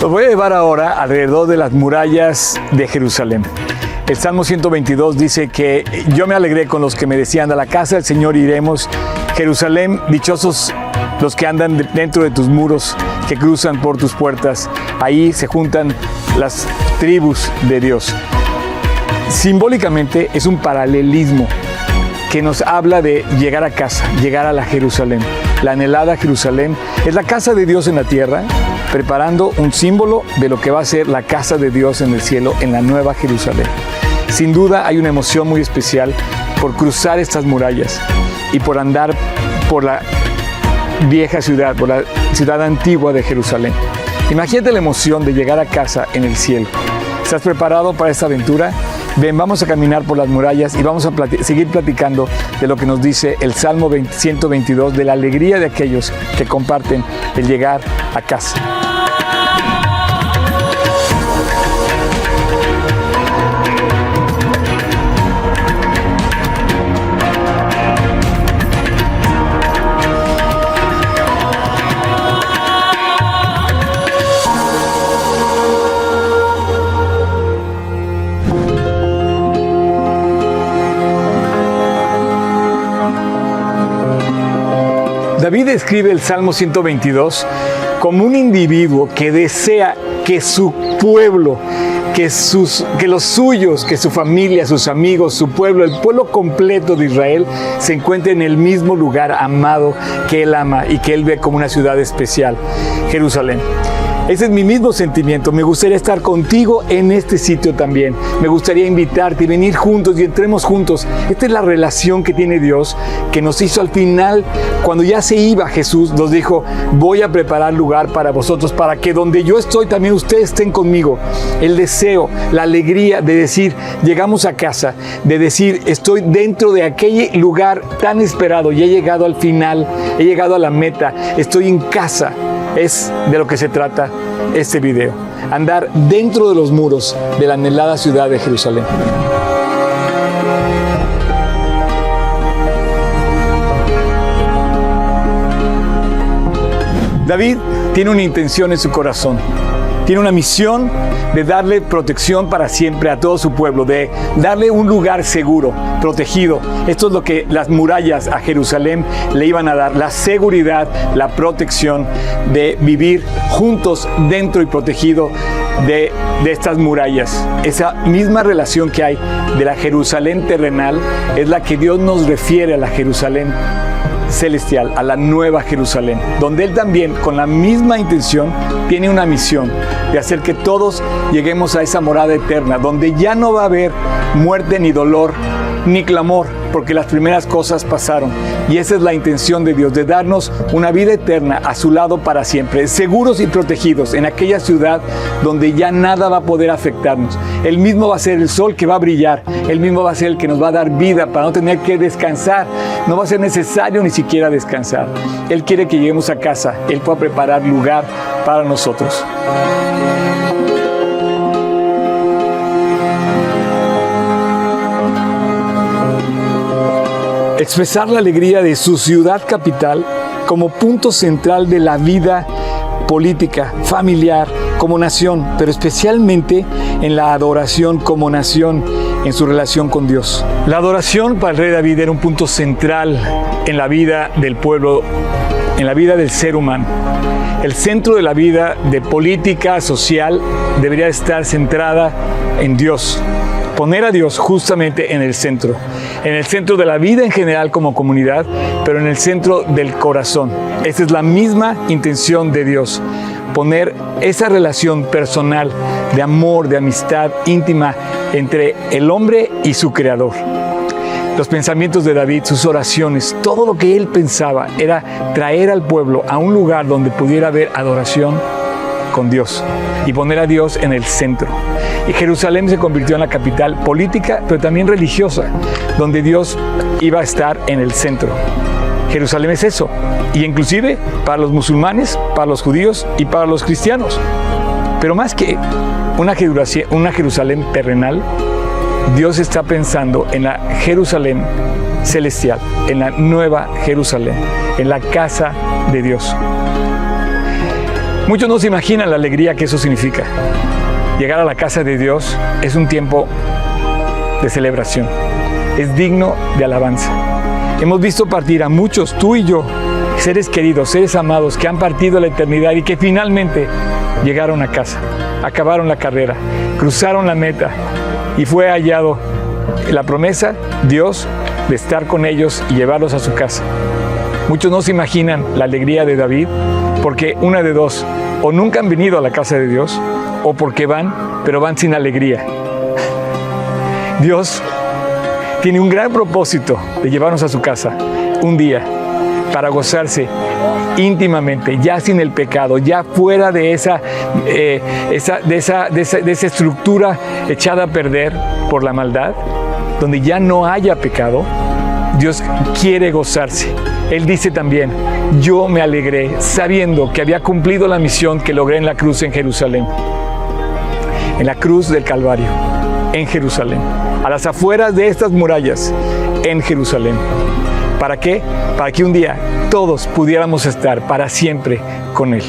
Los voy a llevar ahora alrededor de las murallas de Jerusalén. El Salmo 122 dice que yo me alegré con los que me decían, a la casa del Señor iremos. Jerusalén, dichosos los que andan dentro de tus muros, que cruzan por tus puertas. Ahí se juntan las tribus de Dios. Simbólicamente es un paralelismo que nos habla de llegar a casa, llegar a la Jerusalén. La anhelada Jerusalén es la casa de Dios en la tierra, preparando un símbolo de lo que va a ser la casa de Dios en el cielo, en la nueva Jerusalén. Sin duda hay una emoción muy especial por cruzar estas murallas y por andar por la vieja ciudad, por la ciudad antigua de Jerusalén. Imagínate la emoción de llegar a casa en el cielo. ¿Estás preparado para esta aventura? Ven, vamos a caminar por las murallas y vamos a seguir platicando de lo que nos dice el Salmo 122, de la alegría de aquellos que comparten el llegar a casa. David escribe el Salmo 122 como un individuo que desea que su pueblo, que, sus, que los suyos, que su familia, sus amigos, su pueblo, el pueblo completo de Israel se encuentre en el mismo lugar amado que él ama y que él ve como una ciudad especial, Jerusalén. Ese es mi mismo sentimiento. Me gustaría estar contigo en este sitio también. Me gustaría invitarte y venir juntos y entremos juntos. Esta es la relación que tiene Dios, que nos hizo al final, cuando ya se iba Jesús, nos dijo, voy a preparar lugar para vosotros, para que donde yo estoy también ustedes estén conmigo. El deseo, la alegría de decir, llegamos a casa, de decir, estoy dentro de aquel lugar tan esperado y he llegado al final, he llegado a la meta, estoy en casa es de lo que se trata este video. Andar dentro de los muros de la anhelada ciudad de Jerusalén. David tiene una intención en su corazón tiene una misión de darle protección para siempre a todo su pueblo, de darle un lugar seguro, protegido. Esto es lo que las murallas a Jerusalén le iban a dar, la seguridad, la protección de vivir juntos dentro y protegido de, de, estas murallas. Esa misma relación que hay de la Jerusalén terrenal es la que Dios nos refiere a la Jerusalén celestial, a la nueva Jerusalén, donde Él también, con la misma intención, tiene una misión de hacer que todos lleguemos a esa morada eterna, donde ya no va a haber muerte ni dolor ni clamor, porque las primeras cosas pasaron. Y esa es la intención de Dios, de darnos una vida eterna a su lado para siempre, seguros y protegidos en aquella ciudad donde ya nada va a poder afectarnos. Él mismo va a ser el sol que va a brillar, Él mismo va a ser el que nos va a dar vida para no tener que descansar. No va a ser necesario ni siquiera descansar. Él quiere que lleguemos a casa, Él pueda preparar lugar para nosotros. Expresar la alegría de su ciudad capital como punto central de la vida política, familiar, como nación, pero especialmente en la adoración como nación en su relación con Dios. La adoración para el rey David era un punto central en la vida del pueblo, en la vida del ser humano. El centro de la vida de política social debería estar centrada en Dios, poner a Dios justamente en el centro, en el centro de la vida en general como comunidad, pero en el centro del corazón. Esa es la misma intención de Dios, poner esa relación personal de amor, de amistad íntima entre el hombre y su creador. Los pensamientos de David, sus oraciones, todo lo que él pensaba era traer al pueblo a un lugar donde pudiera haber adoración con Dios y poner a Dios en el centro. Y Jerusalén se convirtió en la capital política, pero también religiosa, donde Dios iba a estar en el centro. Jerusalén es eso, y inclusive para los musulmanes, para los judíos y para los cristianos. Pero más que una Jerusalén, terrenal, Dios está pensando en la Jerusalén celestial, en la nueva Jerusalén, en la casa de Dios. Muchos no se imaginan la alegría que eso significa. Llegar a la casa de Dios es un tiempo de celebración, es digno de alabanza. Hemos visto partir a muchos, tú y yo, seres queridos, seres amados, que han partido a la eternidad y que finalmente llegaron a casa, acabaron la carrera, cruzaron la meta y fue hallado la promesa, Dios, de estar con ellos y llevarlos a su casa. Muchos no se imaginan la alegría de David porque una de dos, o nunca han venido a la casa de Dios, o porque van, pero van sin alegría. Dios tiene un gran propósito de llevarnos a su casa un día para gozarse íntimamente, ya sin el pecado, ya fuera de esa, eh, esa, de, esa, de, esa, estructura echada a perder por la maldad, donde ya no haya pecado, Dios quiere gozarse. Él dice también, yo me alegré sabiendo que había cumplido la misión que logré en la cruz en Jerusalén, en la cruz del Calvario, en Jerusalén, a las afueras de estas murallas, en Jerusalén. ¿Para qué? Para que un día todos pudiéramos estar para siempre con Él.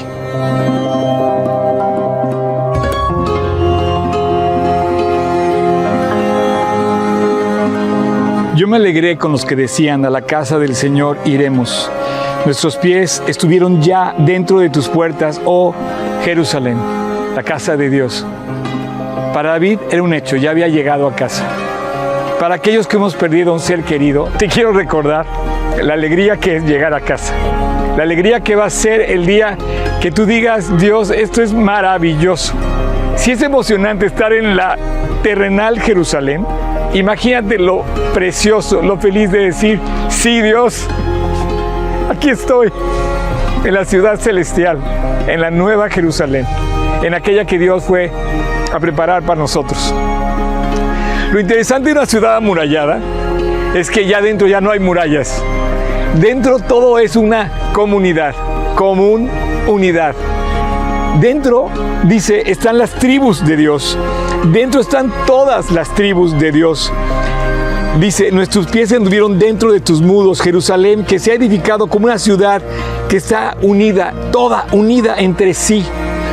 Yo me alegré con los que decían, a la casa del Señor iremos. Nuestros pies estuvieron ya dentro de tus puertas, oh Jerusalén, la casa de Dios. Para David era un hecho, ya había llegado a casa. Para aquellos que hemos perdido un ser querido, te quiero recordar la alegría que es llegar a casa. La alegría que va a ser el día que tú digas, Dios, esto es maravilloso. Si es emocionante estar en la terrenal Jerusalén, imagínate lo precioso, lo feliz de decir, sí Dios, aquí estoy, en la ciudad celestial, en la nueva Jerusalén, en aquella que Dios fue a preparar para nosotros. Lo interesante de una ciudad amurallada es que ya dentro ya no hay murallas. Dentro todo es una comunidad, común unidad. Dentro, dice, están las tribus de Dios. Dentro están todas las tribus de Dios. Dice, nuestros pies anduvieron dentro de tus mudos, Jerusalén, que se ha edificado como una ciudad que está unida, toda unida entre sí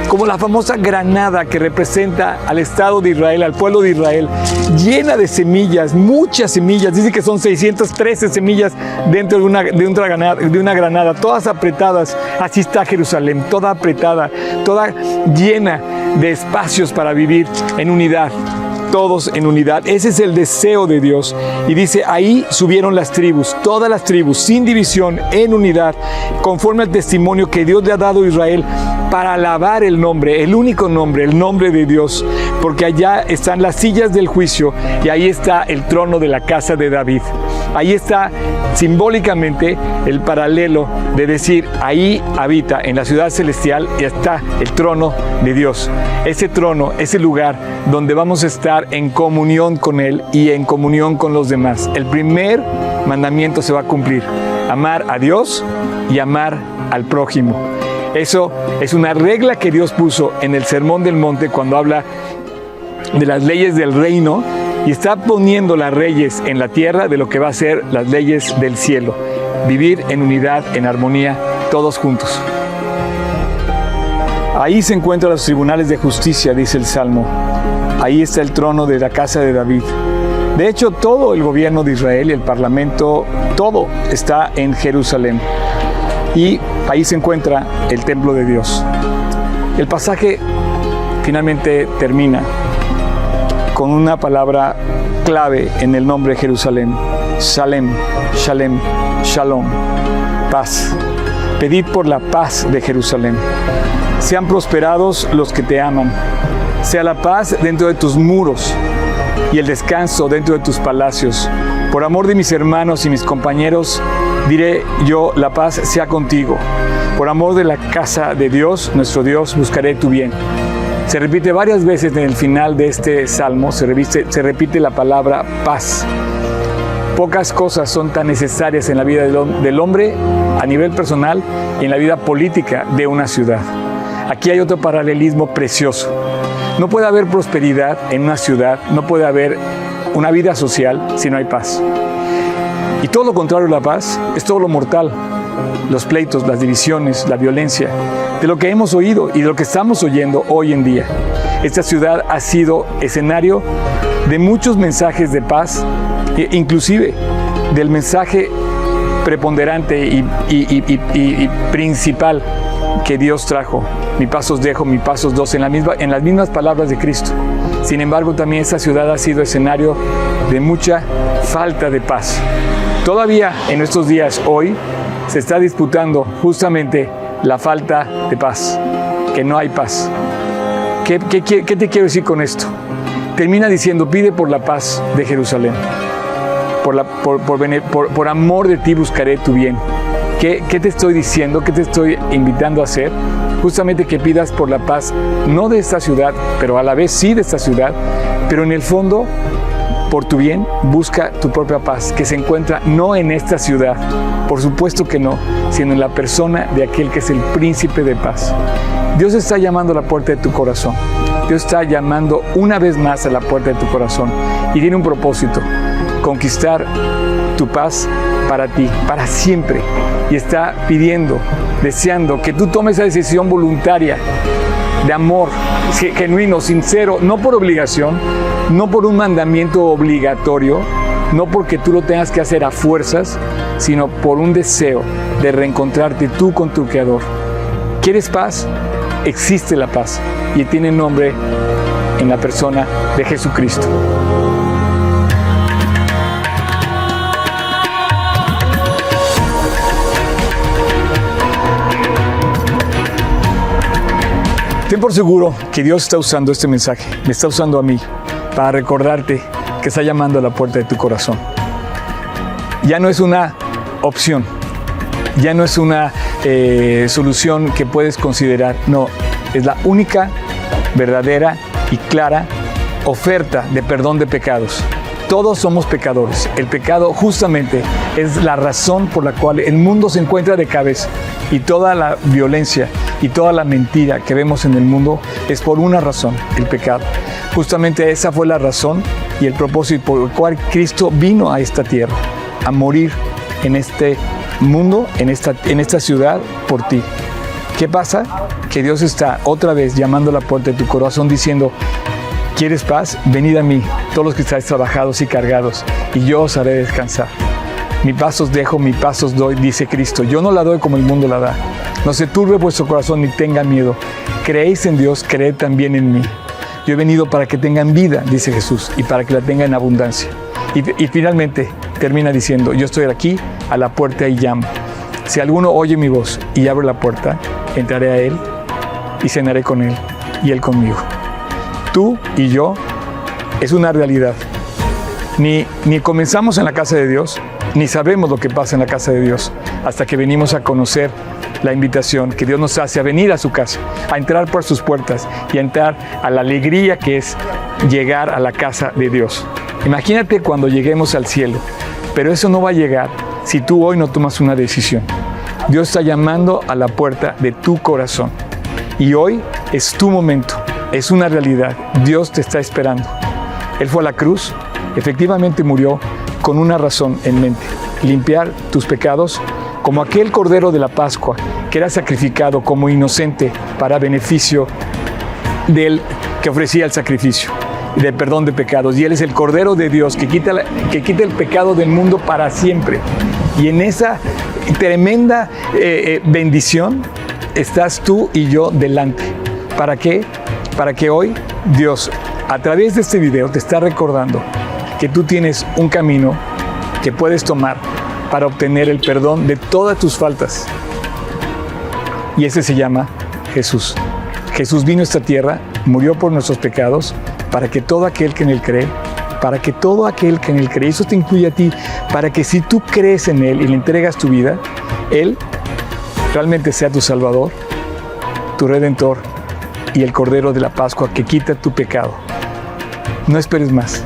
como la famosa granada que representa al Estado de Israel, al pueblo de Israel, llena de semillas, muchas semillas, dice que son 613 semillas dentro de una, de una, granada, de una granada, todas apretadas, así está Jerusalén, toda apretada, toda llena de espacios para vivir en unidad todos en unidad. Ese es el deseo de Dios. Y dice, ahí subieron las tribus, todas las tribus, sin división, en unidad, conforme al testimonio que Dios le ha dado a Israel para alabar el nombre, el único nombre, el nombre de Dios, porque allá están las sillas del juicio y ahí está el trono de la casa de David. Ahí está simbólicamente el paralelo de decir, ahí habita en la ciudad celestial y está el trono de Dios. Ese trono, ese lugar donde vamos a estar en comunión con Él y en comunión con los demás. El primer mandamiento se va a cumplir, amar a Dios y amar al prójimo. Eso es una regla que Dios puso en el Sermón del Monte cuando habla de las leyes del reino y está poniendo las leyes en la tierra de lo que va a ser las leyes del cielo. Vivir en unidad, en armonía, todos juntos. Ahí se encuentran los tribunales de justicia, dice el Salmo. Ahí está el trono de la casa de David. De hecho, todo el gobierno de Israel y el parlamento, todo está en Jerusalén. Y ahí se encuentra el templo de Dios. El pasaje finalmente termina con una palabra clave en el nombre de Jerusalén. Shalem, Shalem, Shalom, paz. Pedid por la paz de Jerusalén. Sean prosperados los que te aman. Sea la paz dentro de tus muros y el descanso dentro de tus palacios. Por amor de mis hermanos y mis compañeros, diré yo, la paz sea contigo. Por amor de la casa de Dios, nuestro Dios, buscaré tu bien. Se repite varias veces en el final de este salmo, se repite, se repite la palabra paz. Pocas cosas son tan necesarias en la vida del hombre a nivel personal y en la vida política de una ciudad. Aquí hay otro paralelismo precioso. No puede haber prosperidad en una ciudad, no puede haber una vida social si no hay paz. Y todo lo contrario a la paz es todo lo mortal. Los pleitos, las divisiones, la violencia, de lo que hemos oído y de lo que estamos oyendo hoy en día. Esta ciudad ha sido escenario de muchos mensajes de paz, e inclusive del mensaje preponderante y, principal que Dios trajo. Mi pasos dejo, mi dos, en, la misma, en las mismas palabras de Cristo. Sin embargo, también esta ciudad ha sido escenario de mucha falta de paz. Todavía en estos días, hoy, se está disputando justamente la falta de paz, que no hay paz. ¿Qué, te quiero decir con esto? Termina diciendo, pide por la paz de Jerusalén. Por, amor de ti buscaré tu bien. ¿Qué, ¿Qué te estoy diciendo? ¿Qué te estoy invitando a hacer? Justamente que pidas por la paz, no de esta ciudad, pero a la vez sí de esta ciudad, pero en el fondo por tu bien, busca tu propia paz, que se encuentra no en esta ciudad, por supuesto que no, sino en la persona de aquel que es el príncipe de paz. Dios está llamando a la puerta de tu corazón. Dios está llamando una vez más a la puerta de tu corazón y tiene un propósito, conquistar tu paz para ti, para siempre. Y está pidiendo, deseando que tú tomes esa decisión voluntaria de amor genuino, sincero, no por obligación, no por un mandamiento obligatorio, no porque tú lo tengas que hacer a fuerzas, sino por un deseo de reencontrarte tú con tu Creador. ¿Quieres paz? Existe la paz y tiene nombre en la persona de Jesucristo. Ten por seguro que Dios está usando este mensaje, me está usando a mí para recordarte que está llamando a la puerta de tu corazón. Ya no es una opción, ya no es una eh, solución que puedes considerar, no, es la única, verdadera y clara oferta de perdón de pecados. Todos somos pecadores. El pecado justamente es la razón por la cual el mundo se encuentra de cabeza y toda la violencia y toda la mentira que vemos en el mundo es por una razón, el pecado. Justamente esa fue la razón y el propósito por el cual Cristo vino a esta tierra, a morir en este mundo, en esta, en esta ciudad, por ti. ¿Qué pasa? Que Dios está otra vez llamando a la puerta de tu corazón diciendo, ¿quieres paz? Venid a mí, todos los que estáis trabajados y cargados, y yo os haré descansar. Mi pasos dejo, mi pasos doy, dice Cristo. Yo no la doy como el mundo la da. No se turbe vuestro corazón ni tenga miedo. Creéis en Dios, creed también en mí. Yo he venido para que tengan vida, dice Jesús, y para que la tengan en abundancia. Y, finalmente termina diciendo, yo estoy aquí a la puerta y llamo. Si alguno oye mi voz y abre la puerta, entraré a él y cenaré con él y él conmigo. Tú y yo es una realidad. Ni, ni comenzamos en la casa de Dios, ni sabemos lo que pasa en la casa de Dios hasta que venimos a conocer la invitación que Dios nos hace a venir a su casa, a entrar por sus puertas y a entrar a la alegría que es llegar a la casa de Dios. Imagínate cuando lleguemos al cielo, pero eso no va a llegar si tú hoy no tomas una decisión. Dios está llamando a la puerta de tu corazón y hoy es tu momento, es una realidad. Dios te está esperando. Él fue a la cruz, efectivamente murió con una razón en mente, limpiar tus pecados como aquel cordero de la Pascua que era sacrificado como inocente para beneficio del que ofrecía el sacrificio de perdón de pecados. Y Él es el Cordero de Dios que quita, que quita el pecado del mundo para siempre. Y en esa tremenda eh, eh, bendición estás tú y yo delante. ¿Para qué? Para que hoy Dios, a través de este video, te está recordando que tú tienes un camino que puedes tomar para obtener el perdón de todas tus faltas. Y ese se llama Jesús. Jesús vino a esta tierra, murió por nuestros pecados, para que todo aquel que en él cree, para que todo aquel que en él cree, eso te incluye a ti, para que si tú crees en él y le entregas tu vida, él realmente sea tu Salvador, tu Redentor y el Cordero de la Pascua que quita tu pecado. No esperes más.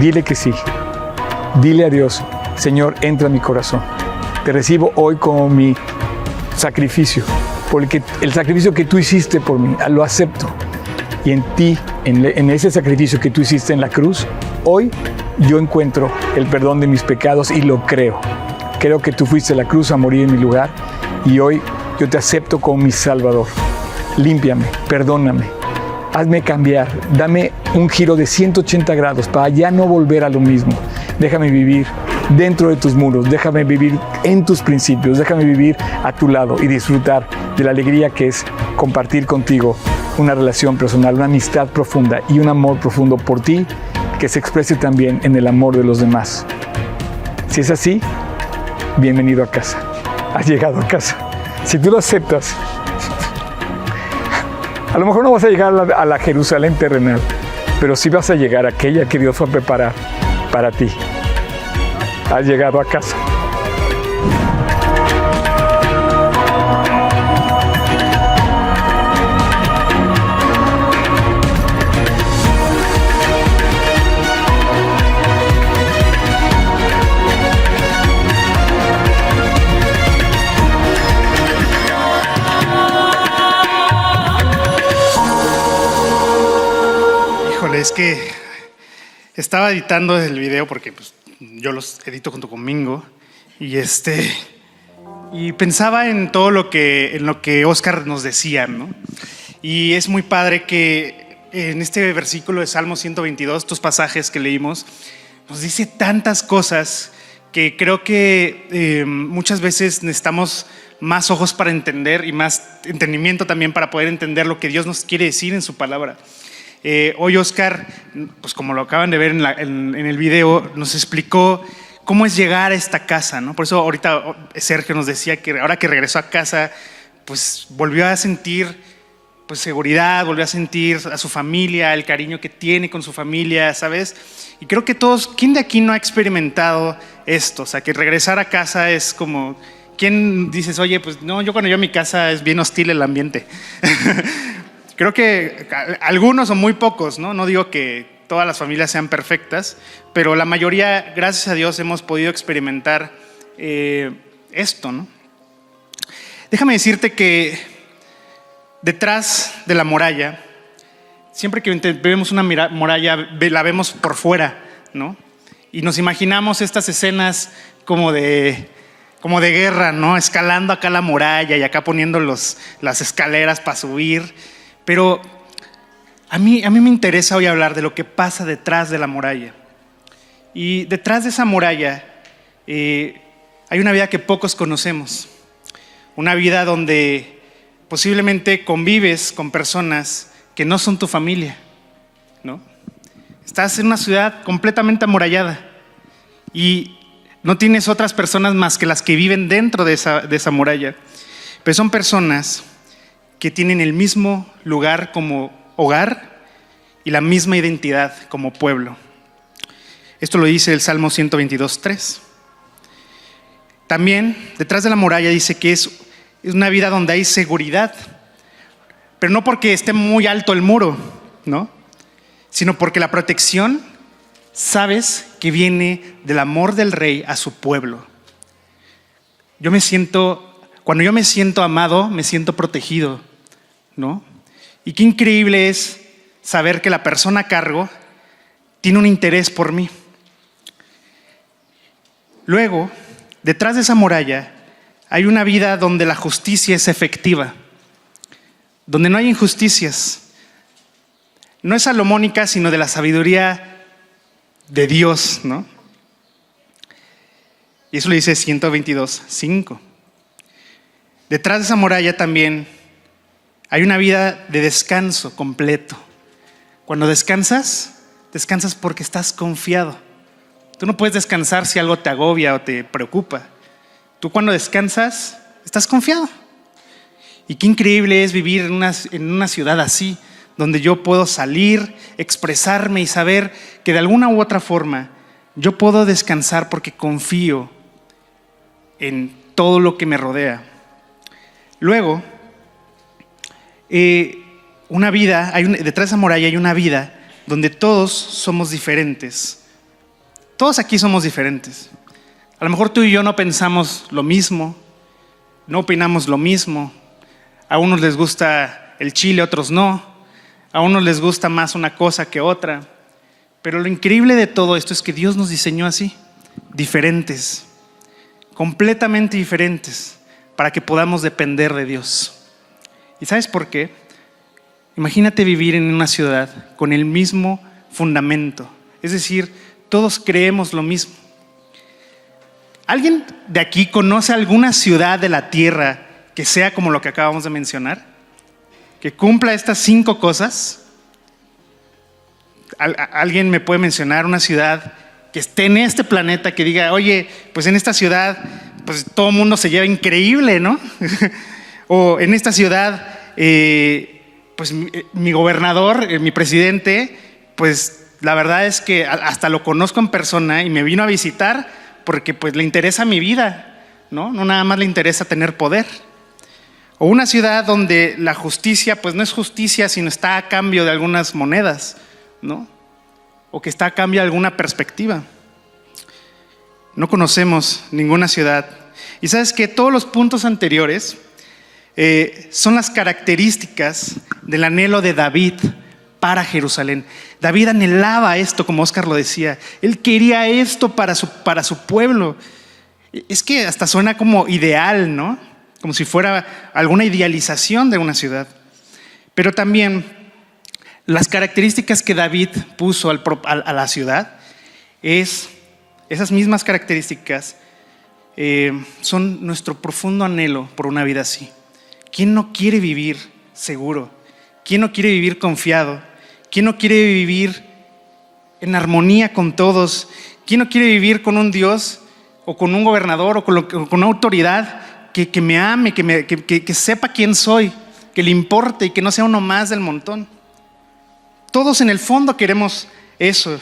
Dile que sí. Dile a Dios, Señor, entra en mi corazón. Te recibo hoy como mi sacrificio, porque el sacrificio que tú hiciste por mí, lo acepto. Y en ti, en, ese sacrificio que tú hiciste en la cruz, hoy yo encuentro el perdón de mis pecados y lo creo. Creo que tú fuiste a la cruz a morir en mi lugar y hoy yo te acepto como mi Salvador. Límpiame, perdóname, hazme cambiar, dame un giro de 180 grados para ya no volver a lo mismo. Déjame vivir dentro de tus muros, déjame vivir en tus principios, déjame vivir a tu lado y disfrutar de la alegría que es compartir contigo una relación personal, una amistad profunda y un amor profundo por ti que se exprese también en el amor de los demás. Si es así, bienvenido a casa. Has llegado a casa. Si tú lo aceptas, a lo mejor no vas a llegar a la, Jerusalén terrenal, pero sí vas a llegar a aquella que Dios va a preparar para ti. Has llegado a casa. Es que estaba editando el video porque pues, yo los edito junto con Mingo y este y pensaba en todo lo que en lo que Oscar nos decía, ¿no? Y es muy padre que en este versículo de Salmo 122, estos pasajes que leímos, nos dice tantas cosas que creo que eh, muchas veces necesitamos más ojos para entender y más entendimiento también para poder entender lo que Dios nos quiere decir en su palabra. Eh, hoy Oscar, pues como lo acaban de ver en, la, en, en, el video, nos explicó cómo es llegar a esta casa, ¿no? Por eso ahorita Sergio nos decía que ahora que regresó a casa, pues volvió a sentir pues seguridad, volvió a sentir a su familia, el cariño que tiene con su familia, ¿sabes? Y creo que todos, ¿quién de aquí no ha experimentado esto? O sea, que regresar a casa es como, ¿quién dices, oye, pues no, yo cuando yo a mi casa es bien hostil el ambiente? Creo que algunos o muy pocos, ¿no? No digo que todas las familias sean perfectas, pero la mayoría, gracias a Dios, hemos podido experimentar eh, esto, ¿no? Déjame decirte que detrás de la muralla, siempre que vemos una muralla, la vemos por fuera, ¿no? Y nos imaginamos estas escenas como de, como de guerra, ¿no? Escalando acá la muralla y acá poniendo los, las escaleras para subir. Pero a mí, a mí me interesa hoy hablar de lo que pasa detrás de la muralla. Y detrás de esa muralla eh, hay una vida que pocos conocemos. Una vida donde posiblemente convives con personas que no son tu familia. ¿no? Estás en una ciudad completamente amurallada y no tienes otras personas más que las que viven dentro de esa, de esa muralla. Pero son personas que tienen el mismo lugar como hogar y la misma identidad como pueblo. Esto lo dice el Salmo 122.3. También detrás de la muralla dice que es, es una vida donde hay seguridad, pero no porque esté muy alto el muro, ¿no? Sino porque la protección, sabes que viene del amor del rey a su pueblo. Yo me siento, cuando yo me siento amado, me siento protegido, ¿no? Y qué increíble es saber que la persona a cargo tiene un interés por mí. Luego, detrás de esa muralla hay una vida donde la justicia es efectiva, donde no hay injusticias. No es salomónica, sino de la sabiduría de Dios, ¿no? Y eso lo dice 122, 5. Detrás de esa muralla también hay una vida de descanso completo. Cuando descansas, descansas porque estás confiado. Tú no puedes descansar si algo te agobia o te preocupa. Tú cuando descansas, estás confiado. Y qué increíble es vivir en una, en una ciudad así, donde yo puedo salir, expresarme y saber que de alguna u otra forma yo puedo descansar porque confío en todo lo que me rodea. Luego, eh, una vida, hay detrás de esa muralla hay una vida donde todos somos diferentes. Todos aquí somos diferentes. A lo mejor tú y yo no pensamos lo mismo, no opinamos lo mismo. A unos les gusta el chile, a otros no. A unos les gusta más una cosa que otra. Pero lo increíble de todo esto es que Dios nos diseñó así, diferentes, completamente diferentes para que podamos depender de Dios. ¿Y sabes por qué? Imagínate vivir en una ciudad con el mismo fundamento, es decir, todos creemos lo mismo. ¿Alguien de aquí conoce alguna ciudad de la tierra que sea como lo que acabamos de mencionar? Que cumpla estas cinco cosas. ¿Alguien me puede mencionar una ciudad que esté en este planeta que diga, oye, pues en esta ciudad, pues todo el mundo se lleva increíble, ¿no? o en esta ciudad, eh, pues eh, mi, gobernador, eh, mi presidente, pues la verdad es que hasta lo conozco en persona y me vino a visitar porque pues le interesa mi vida, ¿no? No nada más le interesa tener poder. O una ciudad donde la justicia pues no es justicia, sino está a cambio de algunas monedas, ¿no? O que está a cambio de alguna perspectiva. No conocemos ninguna ciudad. Y sabes que todos los puntos anteriores eh, son las características del anhelo de David para Jerusalén. David anhelaba esto, como Oscar lo decía. Él quería esto para su, para su pueblo. Es que hasta suena como ideal, ¿no? Como si fuera alguna idealización de una ciudad. Pero también las características que David puso a la ciudad es esas mismas características eh, son nuestro profundo anhelo por una vida así. ¿Quién no quiere vivir seguro? ¿Quién no quiere vivir confiado? ¿Quién no quiere vivir en armonía con todos? ¿Quién no quiere vivir con un Dios o con un gobernador o con, una autoridad que, me ame, que, que sepa quién soy, que le importe y que no sea uno más del montón? Todos en el fondo queremos eso.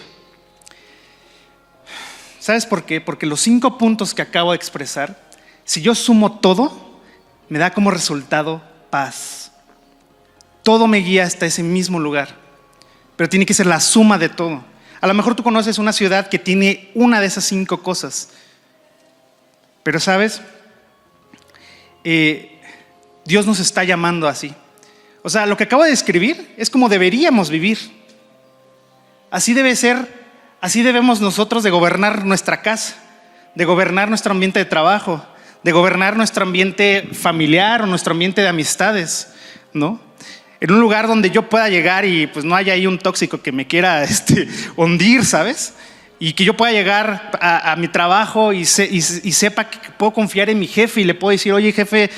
¿Sabes por qué? Porque los cinco puntos que acabo de expresar, si yo sumo todo, me da como resultado paz. Todo me guía hasta ese mismo lugar pero tiene que ser la suma de todo. A lo mejor tú conoces una ciudad que tiene una de esas cinco cosas, pero sabes, eh, Dios nos está llamando así. O sea, lo que acabo de describir es como deberíamos vivir. Así debe ser, así debemos nosotros de gobernar nuestra casa, de gobernar nuestro ambiente de trabajo, de gobernar nuestro ambiente familiar o nuestro ambiente de amistades, ¿no? en un lugar donde yo pueda llegar y pues no haya ahí un tóxico que me quiera este, hundir, ¿sabes? Y que yo pueda llegar a, mi trabajo y, sepa que puedo confiar en mi jefe y le puedo decir, oye jefe,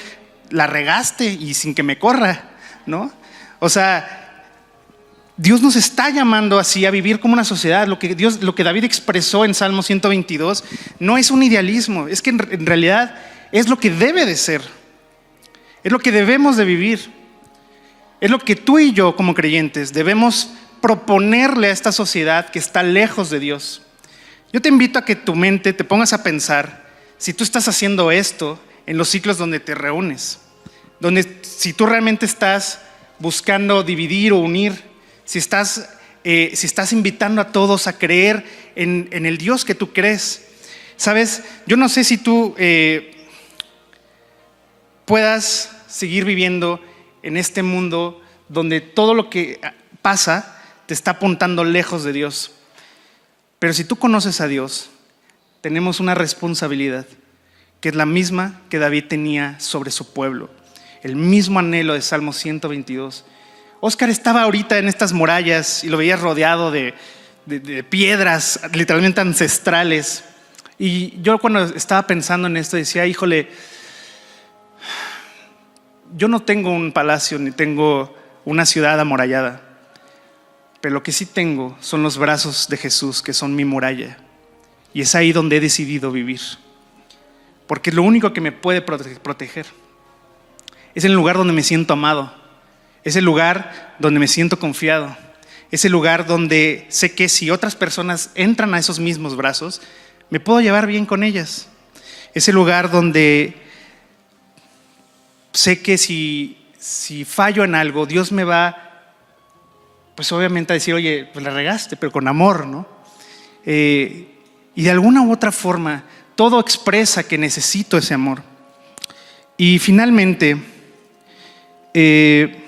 la regaste y sin que me corra, ¿no? O sea, Dios nos está llamando así a vivir como una sociedad. Lo que, Dios, lo que David expresó en Salmo 122 no es un idealismo, es que en realidad es lo que debe de ser, es lo que debemos de vivir. Es lo que tú y yo como creyentes debemos proponerle a esta sociedad que está lejos de Dios. Yo te invito a que tu mente te pongas a pensar si tú estás haciendo esto en los ciclos donde te reúnes, donde si tú realmente estás buscando dividir o unir, si estás, eh, si estás invitando a todos a creer en, el Dios que tú crees. Sabes, yo no sé si tú eh, puedas seguir viviendo en este mundo donde todo lo que pasa te está apuntando lejos de Dios. Pero si tú conoces a Dios, tenemos una responsabilidad, que es la misma que David tenía sobre su pueblo, el mismo anhelo de Salmo 122. Oscar estaba ahorita en estas murallas y lo veía rodeado de, de piedras literalmente ancestrales. Y yo cuando estaba pensando en esto decía, híjole, yo no tengo un palacio ni tengo una ciudad amurallada, pero lo que sí tengo son los brazos de Jesús, que son mi muralla. Y es ahí donde he decidido vivir. Porque es lo único que me puede proteger. Es el lugar donde me siento amado. Es el lugar donde me siento confiado. Es el lugar donde sé que si otras personas entran a esos mismos brazos, me puedo llevar bien con ellas. Es el lugar donde sé que si, si fallo en algo, Dios me va, pues obviamente a decir, oye, pues la regaste, pero con amor, ¿no? Eh, y de alguna u otra forma, todo expresa que necesito ese amor. Y finalmente, eh,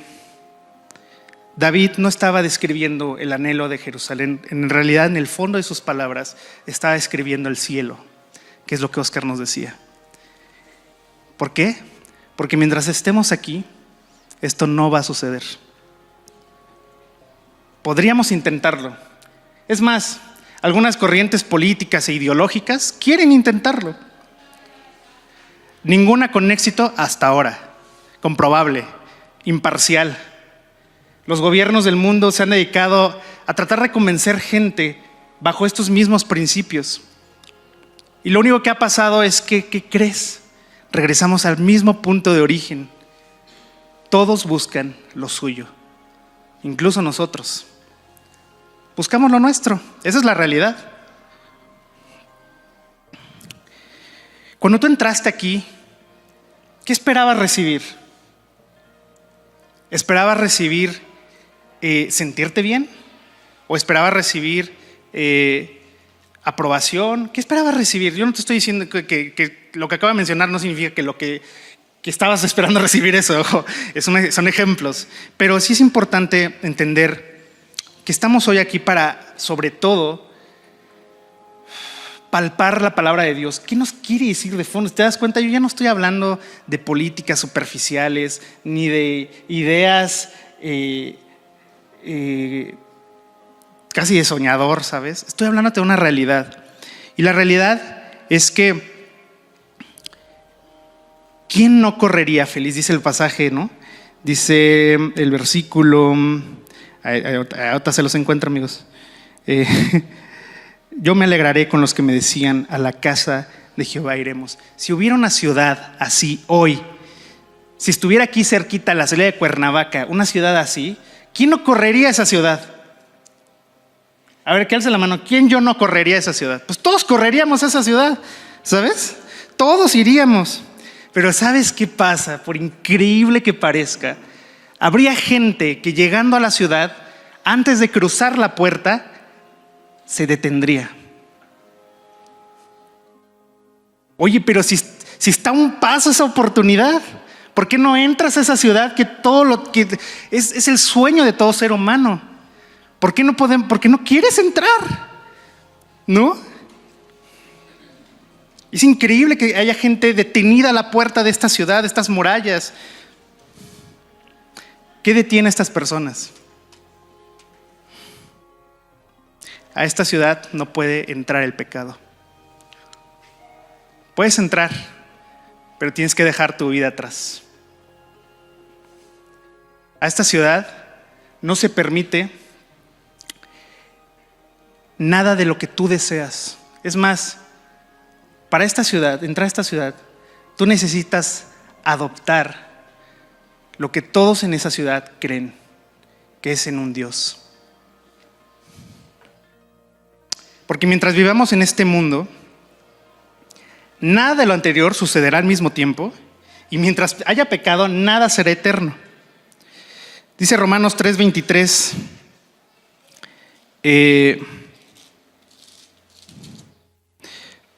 David no estaba describiendo el anhelo de Jerusalén, en realidad en el fondo de sus palabras estaba describiendo el cielo, que es lo que Oscar nos decía. ¿Por qué? Porque mientras estemos aquí, esto no va a suceder. Podríamos intentarlo. Es más, algunas corrientes políticas e ideológicas quieren intentarlo. Ninguna con éxito hasta ahora, comprobable, imparcial. Los gobiernos del mundo se han dedicado a tratar de convencer gente bajo estos mismos principios. Y lo único que ha pasado es que, ¿qué crees? Regresamos al mismo punto de origen. Todos buscan lo suyo, incluso nosotros. Buscamos lo nuestro, esa es la realidad. Cuando tú entraste aquí, ¿qué esperabas recibir? ¿Esperabas recibir eh, sentirte bien? ¿O esperabas recibir eh, aprobación? ¿Qué esperabas recibir? Yo no te estoy diciendo que, lo que acabo de mencionar no significa que lo que, estabas esperando recibir eso, son ejemplos. Pero sí es importante entender que estamos hoy aquí para, sobre todo, palpar la palabra de Dios. ¿Qué nos quiere decir de fondo? ¿Te das cuenta? Yo ya no estoy hablando de políticas superficiales, ni de ideas eh, eh, casi de soñador, ¿sabes? Estoy hablando de una realidad. Y la realidad es que, ¿quién no correría feliz? Dice el pasaje, ¿no? Dice el versículo, ahorita se los encuentro, amigos. Eh, yo me alegraré con los que me decían, a la casa de Jehová iremos. Si hubiera una ciudad así hoy, si estuviera aquí cerquita la salida de Cuernavaca, una ciudad así, ¿quién no correría a esa ciudad? A ver, ¿qué alza la mano. ¿Quién yo no correría a esa ciudad? Pues todos correríamos a esa ciudad, ¿sabes? Todos iríamos. Pero ¿sabes qué pasa? Por increíble que parezca, habría gente que llegando a la ciudad, antes de cruzar la puerta, se detendría. Oye, pero si, si está un paso esa oportunidad, ¿por qué no entras a esa ciudad que todo lo que es, es el sueño de todo ser humano? ¿Por qué no podemos, por qué no quieres entrar? ¿No? Es increíble que haya gente detenida a la puerta de esta ciudad, de estas murallas. ¿Qué detiene a estas personas? A esta ciudad no puede entrar el pecado. Puedes entrar, pero tienes que dejar tu vida atrás. A esta ciudad no se permite nada de lo que tú deseas. Es más, para esta ciudad, entrar a esta ciudad, tú necesitas adoptar lo que todos en esa ciudad creen, que es en un Dios. Porque mientras vivamos en este mundo, nada de lo anterior sucederá al mismo tiempo y mientras haya pecado, nada será eterno. Dice Romanos 3:23, eh,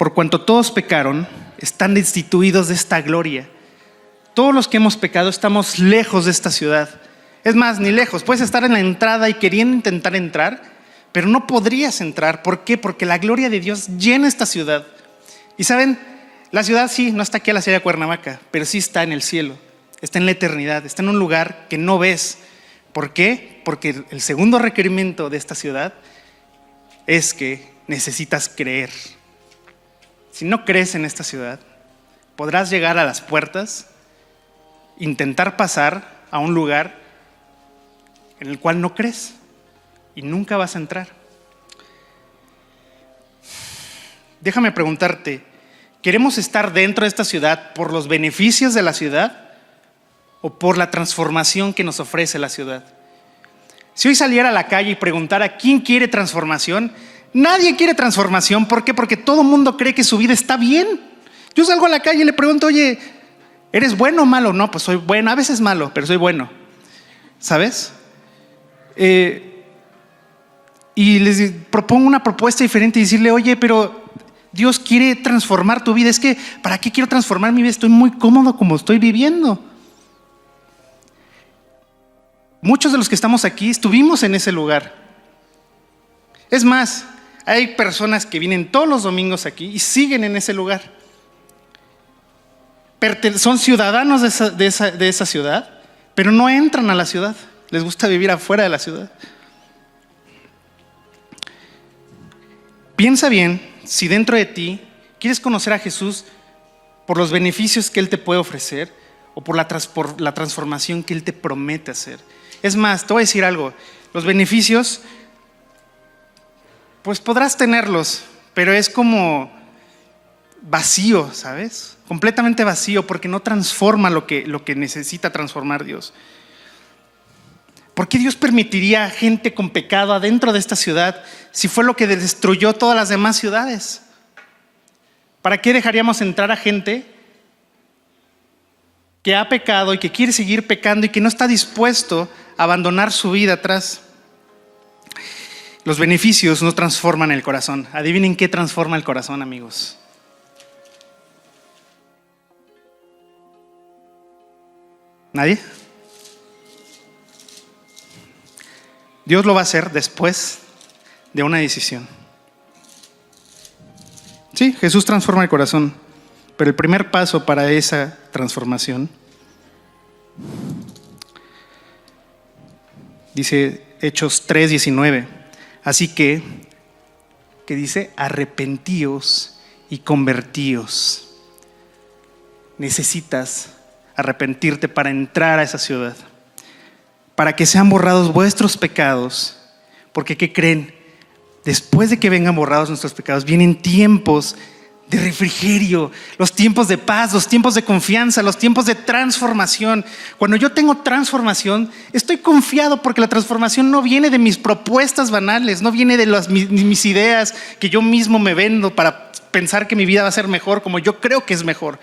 por cuanto todos pecaron, están destituidos de esta gloria. Todos los que hemos pecado estamos lejos de esta ciudad. Es más, ni lejos. Puedes estar en la entrada y queriendo intentar entrar, pero no podrías entrar. ¿Por qué? Porque la gloria de Dios llena esta ciudad. Y saben, la ciudad sí, no está aquí a la ciudad de Cuernavaca, pero sí está en el cielo, está en la eternidad, está en un lugar que no ves. ¿Por qué? Porque el segundo requerimiento de esta ciudad es que necesitas creer. Si no crees en esta ciudad, podrás llegar a las puertas, intentar pasar a un lugar en el cual no crees y nunca vas a entrar. Déjame preguntarte, ¿queremos estar dentro de esta ciudad por los beneficios de la ciudad o por la transformación que nos ofrece la ciudad? Si hoy saliera a la calle y preguntara quién quiere transformación, nadie quiere transformación. ¿Por qué? Porque todo mundo cree que su vida está bien. Yo salgo a la calle y le pregunto, oye, ¿eres bueno o malo? No, pues soy bueno, a veces malo, pero soy bueno. ¿Sabes? Eh, y les propongo una propuesta diferente y decirle, oye, pero Dios quiere transformar tu vida. Es que, ¿para qué quiero transformar mi vida? Estoy muy cómodo como estoy viviendo. Muchos de los que estamos aquí estuvimos en ese lugar. Es más, hay personas que vienen todos los domingos aquí y siguen en ese lugar. son ciudadanos de esa, ciudad, pero no entran a la ciudad. Les gusta vivir afuera de la ciudad. Piensa bien si dentro de ti quieres conocer a Jesús por los beneficios que Él te puede ofrecer o por la, la transformación que Él te promete hacer. Es más, te voy a decir algo, los beneficios, pues podrás tenerlos, pero es como vacío, ¿sabes? Completamente vacío porque no transforma lo que, lo que necesita transformar Dios. ¿Por qué Dios permitiría gente con pecado adentro de esta ciudad si fue lo que destruyó todas las demás ciudades? ¿Para qué dejaríamos entrar a gente que ha pecado y que quiere seguir pecando y que no está dispuesto a abandonar su vida atrás? Los beneficios no transforman el corazón. Adivinen qué transforma el corazón, amigos. ¿Nadie? Dios lo va a hacer después de una decisión. Sí, Jesús transforma el corazón, pero el primer paso para esa transformación, dice Hechos 3:19, así que, que dice, arrepentíos y convertíos. Necesitas arrepentirte para entrar a esa ciudad, para que sean borrados vuestros pecados, porque ¿qué creen? Después de que vengan borrados nuestros pecados, vienen tiempos de refrigerio, los tiempos de paz, los tiempos de confianza, los tiempos de transformación. Cuando yo tengo transformación, estoy confiado porque la transformación no viene de mis propuestas banales, no viene de las, mis ideas que yo mismo me vendo para pensar que mi vida va a ser mejor como yo creo que es mejor.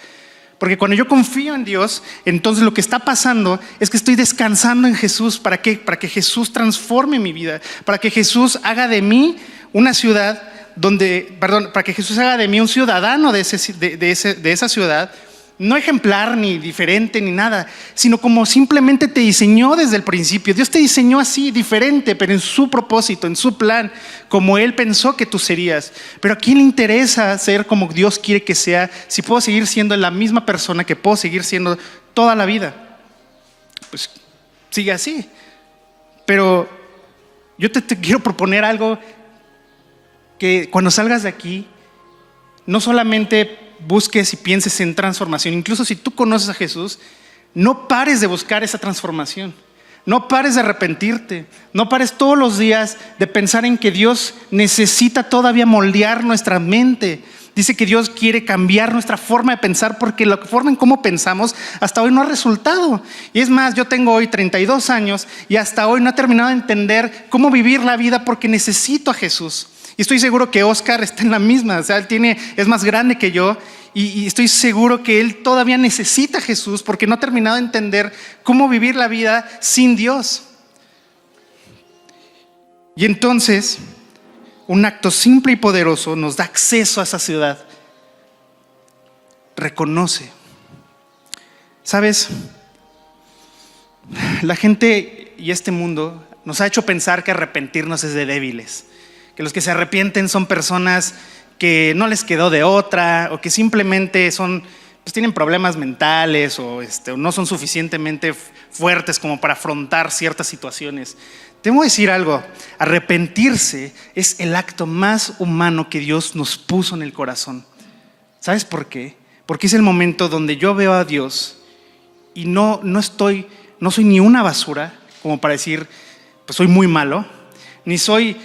Porque cuando yo confío en Dios, entonces lo que está pasando es que estoy descansando en Jesús. ¿Para qué? Para que Jesús transforme mi vida. Para que Jesús haga de mí una ciudad donde, perdón, para que Jesús haga de mí un ciudadano de, de esa ciudad no ejemplar ni diferente ni nada, sino como simplemente te diseñó desde el principio. Dios te diseñó así, diferente, pero en su propósito, en su plan, como Él pensó que tú serías. Pero ¿a quién le interesa ser como Dios quiere que sea si puedo seguir siendo la misma persona que puedo seguir siendo toda la vida? Pues sigue así. Pero yo te quiero proponer algo que cuando salgas de aquí, no solamente busques y pienses en transformación. Incluso si tú conoces a Jesús, no pares de buscar esa transformación. No pares de arrepentirte. No pares todos los días de pensar en que Dios necesita todavía moldear nuestra mente. Dice que Dios quiere cambiar nuestra forma de pensar porque la forma en cómo pensamos hasta hoy no ha resultado. Y es más, yo tengo hoy 32 años y hasta hoy no he terminado de entender cómo vivir la vida porque necesito a Jesús. Y estoy seguro que Oscar está en la misma, o sea, él tiene, es más grande que yo y, estoy seguro que él todavía necesita a Jesús porque no ha terminado de entender cómo vivir la vida sin Dios. Y entonces, un acto simple y poderoso nos da acceso a esa ciudad. Reconoce. ¿Sabes? La gente y este mundo nos ha hecho pensar que arrepentirnos es de débiles que los que se arrepienten son personas que no les quedó de otra o que simplemente son, pues tienen problemas mentales o, este, no son suficientemente fuertes como para afrontar ciertas situaciones. Tengo que decir algo, arrepentirse es el acto más humano que Dios nos puso en el corazón. ¿Sabes por qué? Porque es el momento donde yo veo a Dios y no, no estoy, no soy ni una basura como para decir, pues soy muy malo, ni soy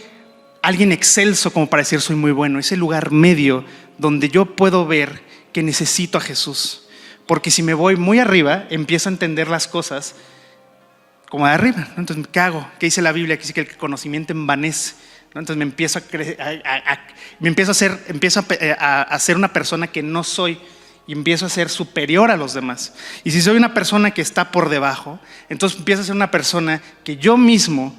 alguien excelso como para decir soy muy bueno, ese lugar medio donde yo puedo ver que necesito a Jesús. Porque si me voy muy arriba, empiezo a entender las cosas como de arriba. Entonces, ¿qué hago? ¿Qué dice la Biblia? Que dice que el conocimiento envanece. Entonces me empiezo a, me empiezo a hacer, empiezo eh, a, a ser una persona que no soy y empiezo a ser superior a los demás. Y si soy una persona que está por debajo, entonces empiezo a ser una persona que yo mismo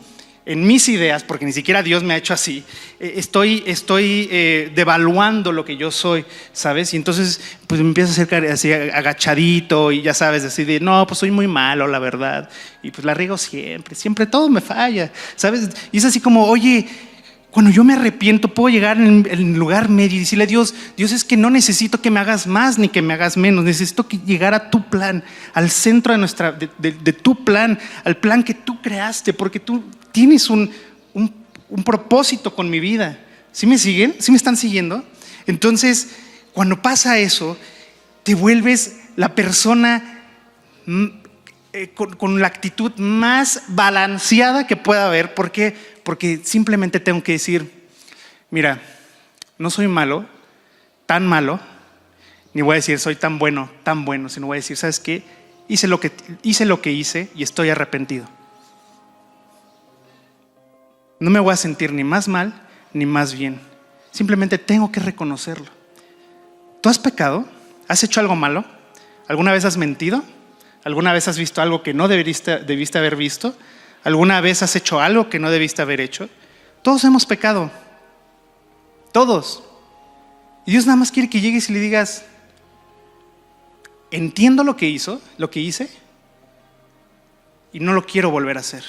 en mis ideas, porque ni siquiera Dios me ha hecho así, eh, estoy, estoy eh, devaluando lo que yo soy, ¿sabes? Y entonces, pues me empiezo a hacer así agachadito y ya sabes, decir, no, pues soy muy malo, la verdad. Y pues la riego siempre, siempre todo me falla, ¿sabes? Y es así como, oye, Cuando yo me arrepiento, puedo llegar en el lugar medio y decirle a Dios, Dios es que no necesito que me hagas más ni que me hagas menos, necesito que llegar a tu plan, al centro de, nuestra, de, tu plan, al plan que tú creaste, porque tú tienes un, un, propósito con mi vida. ¿Sí me siguen? ¿Sí me están siguiendo? Entonces, cuando pasa eso, te vuelves la persona eh, con, la actitud más balanceada que pueda haber. ¿Por qué? Porque simplemente tengo que decir, mira, no soy malo, tan malo, ni voy a decir soy tan bueno, tan bueno, sino voy a decir, ¿sabes qué? Hice lo que hice, lo que hice y estoy arrepentido. No me voy a sentir ni más mal ni más bien. Simplemente tengo que reconocerlo. ¿Tú has pecado? ¿Has hecho algo malo? ¿Alguna vez has mentido? ¿Alguna vez has visto algo que no debiste, debiste haber visto? ¿Alguna vez has hecho algo que no debiste haber hecho? Todos hemos pecado. Todos. Y Dios nada más quiere que llegues y le digas, entiendo lo que hizo, lo que hice, y no lo quiero volver a hacer.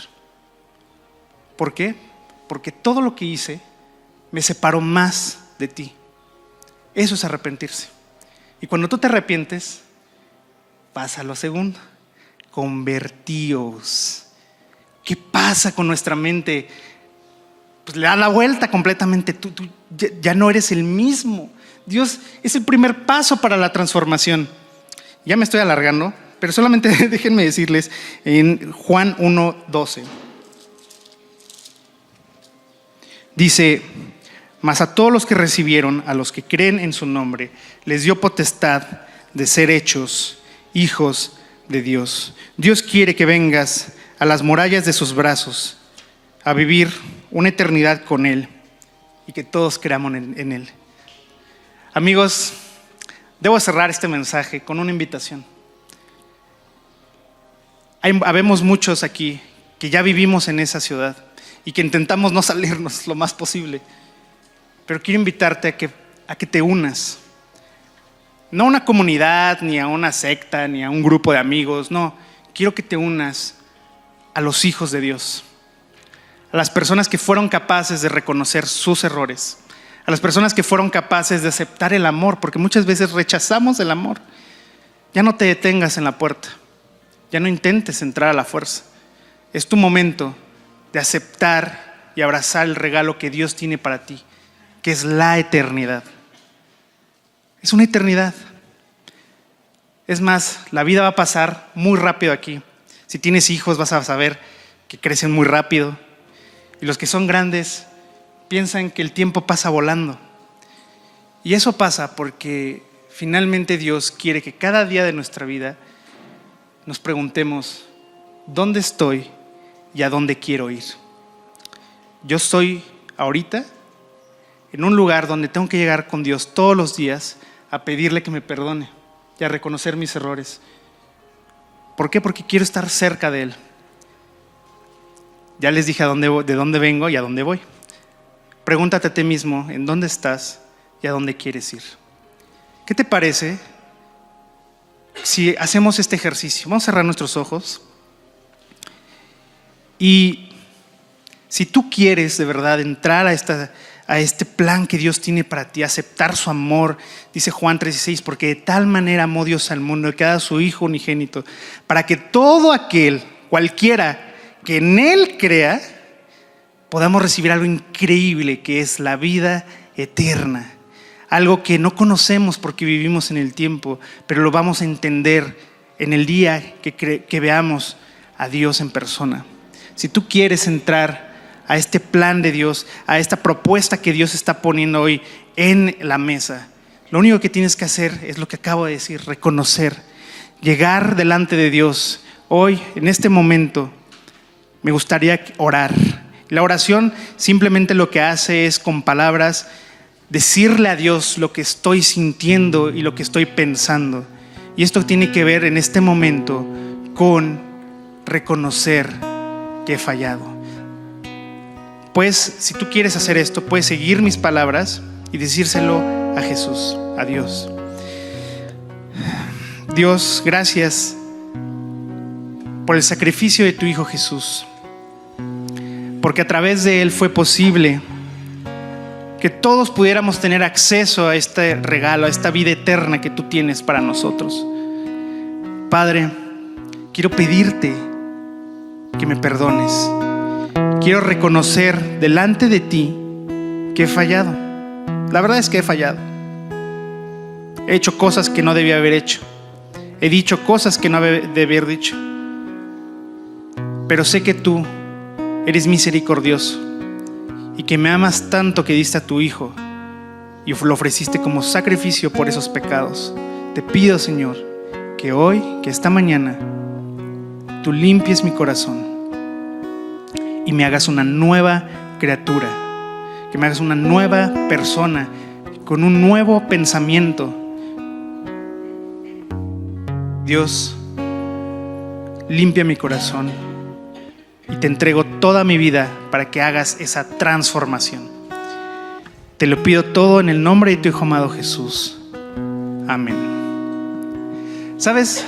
¿Por qué? Porque todo lo que hice me separó más de ti. Eso es arrepentirse. Y cuando tú te arrepientes, pasa lo segundo. Convertíos. ¿Qué pasa con nuestra mente? Pues le da la vuelta completamente. Tú, ya, no eres el mismo. Dios es el primer paso para la transformación. Ya me estoy alargando, pero solamente déjenme decirles en Juan 1.12. Dice, mas a todos los que recibieron, a los que creen en su nombre, les dio potestad de ser hechos hijos de Dios. Dios quiere que vengas a las murallas de sus brazos a vivir una eternidad con Él y que todos creamos en, Él. Amigos, debo cerrar este mensaje con una invitación. Hay, habemos muchos aquí que ya vivimos en esa ciudad y que intentamos no salirnos lo más posible, pero quiero invitarte a que, a que te unas no a una comunidad, ni a una secta, ni a un grupo de amigos, no. Quiero que te unas a los hijos de Dios, a las personas que fueron capaces de reconocer sus errores, a las personas que fueron capaces de aceptar el amor, porque muchas veces rechazamos el amor. Ya no te detengas en la puerta, ya no intentes entrar a la fuerza. Es tu momento de aceptar y abrazar el regalo que Dios tiene para ti, que es la eternidad. Es una eternidad. Es más, la vida va a pasar muy rápido aquí. Si tienes hijos vas a saber que crecen muy rápido. Y los que son grandes piensan que el tiempo pasa volando. Y eso pasa porque finalmente Dios quiere que cada día de nuestra vida nos preguntemos, ¿dónde estoy y a dónde quiero ir? Yo estoy ahorita en un lugar donde tengo que llegar con Dios todos los días a pedirle que me perdone y a reconocer mis errores. ¿Por qué? Porque quiero estar cerca de Él. Ya les dije a dónde, de dónde vengo y a dónde voy. Pregúntate a ti mismo en dónde estás y a dónde quieres ir. ¿Qué te parece si hacemos este ejercicio? Vamos a cerrar nuestros ojos. Y si tú quieres de verdad entrar a esta a este plan que Dios tiene para ti, aceptar su amor, dice Juan 3:16, porque de tal manera amó Dios al mundo que ha dado su Hijo unigénito, para que todo aquel, cualquiera que en Él crea, podamos recibir algo increíble que es la vida eterna. Algo que no conocemos porque vivimos en el tiempo, pero lo vamos a entender en el día que veamos a Dios en persona. Si tú quieres entrar a este plan de Dios, a esta propuesta que Dios está poniendo hoy en la mesa. Lo único que tienes que hacer es lo que acabo de decir, reconocer, llegar delante de Dios. Hoy, en este momento, me gustaría orar. La oración simplemente lo que hace es con palabras decirle a Dios lo que estoy sintiendo y lo que estoy pensando. Y esto tiene que ver en este momento con reconocer que he fallado. Pues si tú quieres hacer esto, puedes seguir mis palabras y decírselo a Jesús, a Dios. Dios, gracias por el sacrificio de tu Hijo Jesús, porque a través de Él fue posible que todos pudiéramos tener acceso a este regalo, a esta vida eterna que tú tienes para nosotros. Padre, quiero pedirte que me perdones. Quiero reconocer delante de ti que he fallado. La verdad es que he fallado. He hecho cosas que no debía haber hecho. He dicho cosas que no debía haber dicho. Pero sé que tú eres misericordioso y que me amas tanto que diste a tu Hijo y lo ofreciste como sacrificio por esos pecados. Te pido, Señor, que hoy, que esta mañana, tú limpies mi corazón y me hagas una nueva criatura, que me hagas una nueva persona con un nuevo pensamiento. Dios, limpia mi corazón y te entrego toda mi vida para que hagas esa transformación. Te lo pido todo en el nombre de tu Hijo amado Jesús. Amén. ¿Sabes?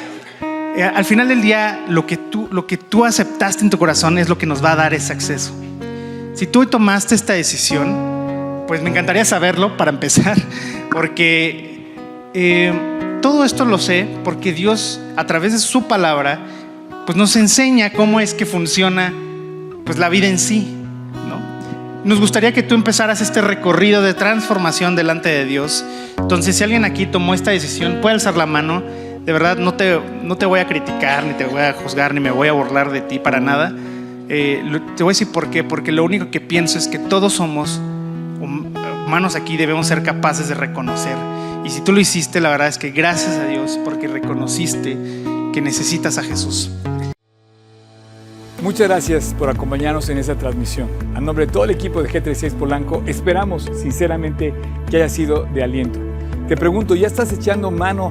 Eh, al final del día, lo que, tú, lo que tú aceptaste en tu corazón es lo que nos va a dar ese acceso. Si tú tomaste esta decisión, pues me encantaría saberlo para empezar, porque eh, todo esto lo sé porque Dios, a través de su palabra, pues nos enseña cómo es que funciona pues la vida en sí. ¿no? Nos gustaría que tú empezaras este recorrido de transformación delante de Dios. Entonces, si alguien aquí tomó esta decisión, puede alzar la mano. De verdad, no te, no te voy a criticar, ni te voy a juzgar, ni me voy a burlar de ti para nada. Eh, te voy a decir por qué. Porque lo único que pienso es que todos somos humanos aquí, debemos ser capaces de reconocer. Y si tú lo hiciste, la verdad es que gracias a Dios porque reconociste que necesitas a Jesús. Muchas gracias por acompañarnos en esta transmisión. A nombre de todo el equipo de G36 Polanco, esperamos sinceramente que haya sido de aliento. Te pregunto, ¿ya estás echando mano